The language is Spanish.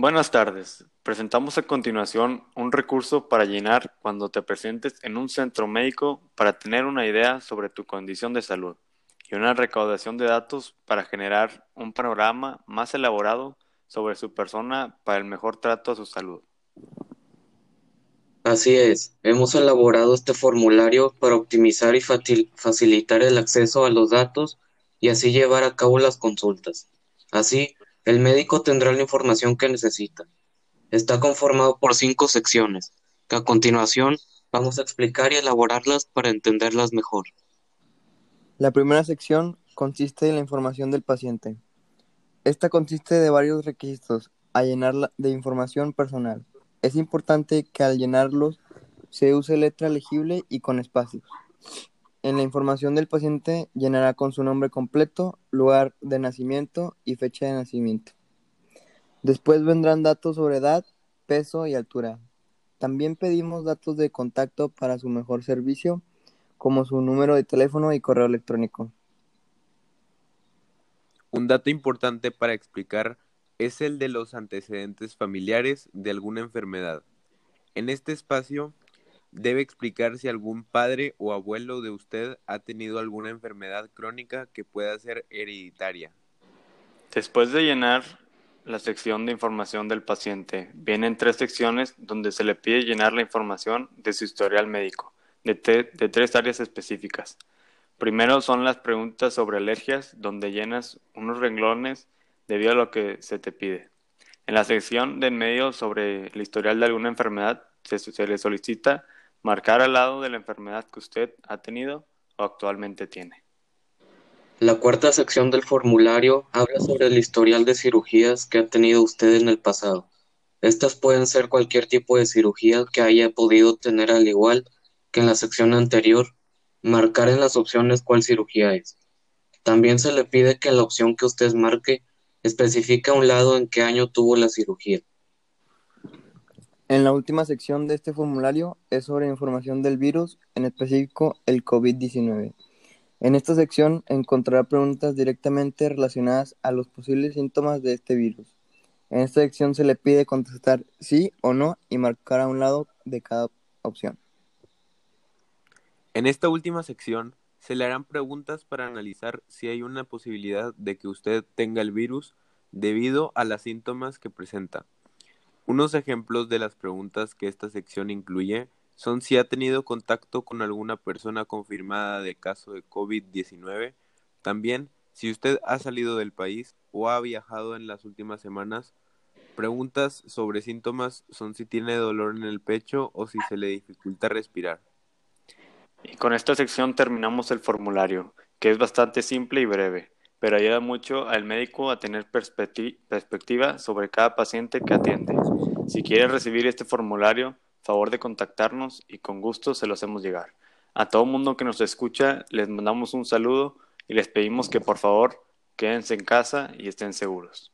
Buenas tardes. Presentamos a continuación un recurso para llenar cuando te presentes en un centro médico para tener una idea sobre tu condición de salud y una recaudación de datos para generar un panorama más elaborado sobre su persona para el mejor trato a su salud. Así es, hemos elaborado este formulario para optimizar y facilitar el acceso a los datos y así llevar a cabo las consultas. Así, el médico tendrá la información que necesita. Está conformado por cinco secciones, que a continuación vamos a explicar y elaborarlas para entenderlas mejor. La primera sección consiste en la información del paciente. Esta consiste de varios requisitos a llenar de información personal. Es importante que al llenarlos se use letra legible y con espacios. En la información del paciente llenará con su nombre completo, lugar de nacimiento y fecha de nacimiento. Después vendrán datos sobre edad, peso y altura. También pedimos datos de contacto para su mejor servicio, como su número de teléfono y correo electrónico. Un dato importante para explicar es el de los antecedentes familiares de alguna enfermedad. En este espacio Debe explicar si algún padre o abuelo de usted ha tenido alguna enfermedad crónica que pueda ser hereditaria. Después de llenar la sección de información del paciente, vienen tres secciones donde se le pide llenar la información de su historial médico, de, tres áreas específicas. Primero son las preguntas sobre alergias, donde llenas unos renglones debido a lo que se te pide. En la sección de en medio sobre el historial de alguna enfermedad, se le solicita marcar al lado de la enfermedad que usted ha tenido o actualmente tiene. La cuarta sección del formulario habla sobre el historial de cirugías que ha tenido usted en el pasado. Estas pueden ser cualquier tipo de cirugía que haya podido tener al igual que en la sección anterior, marcar en las opciones cuál cirugía es. También se le pide que la opción que usted marque especifique a un lado en qué año tuvo la cirugía. En la última sección de este formulario es sobre información del virus, en específico el COVID-19. En esta sección encontrará preguntas directamente relacionadas a los posibles síntomas de este virus. En esta sección se le pide contestar sí o no y marcar a un lado de cada opción. En esta última sección se le harán preguntas para analizar si hay una posibilidad de que usted tenga el virus debido a los síntomas que presenta. Unos ejemplos de las preguntas que esta sección incluye son si ha tenido contacto con alguna persona confirmada de caso de COVID-19, también si usted ha salido del país o ha viajado en las últimas semanas. Preguntas sobre síntomas son si tiene dolor en el pecho o si se le dificulta respirar. Y con esta sección terminamos el formulario, que es bastante simple y breve pero ayuda mucho al médico a tener perspectiva sobre cada paciente que atiende. Si quiere recibir este formulario, favor de contactarnos y con gusto se lo hacemos llegar. A todo mundo que nos escucha, les mandamos un saludo y les pedimos que por favor quédense en casa y estén seguros.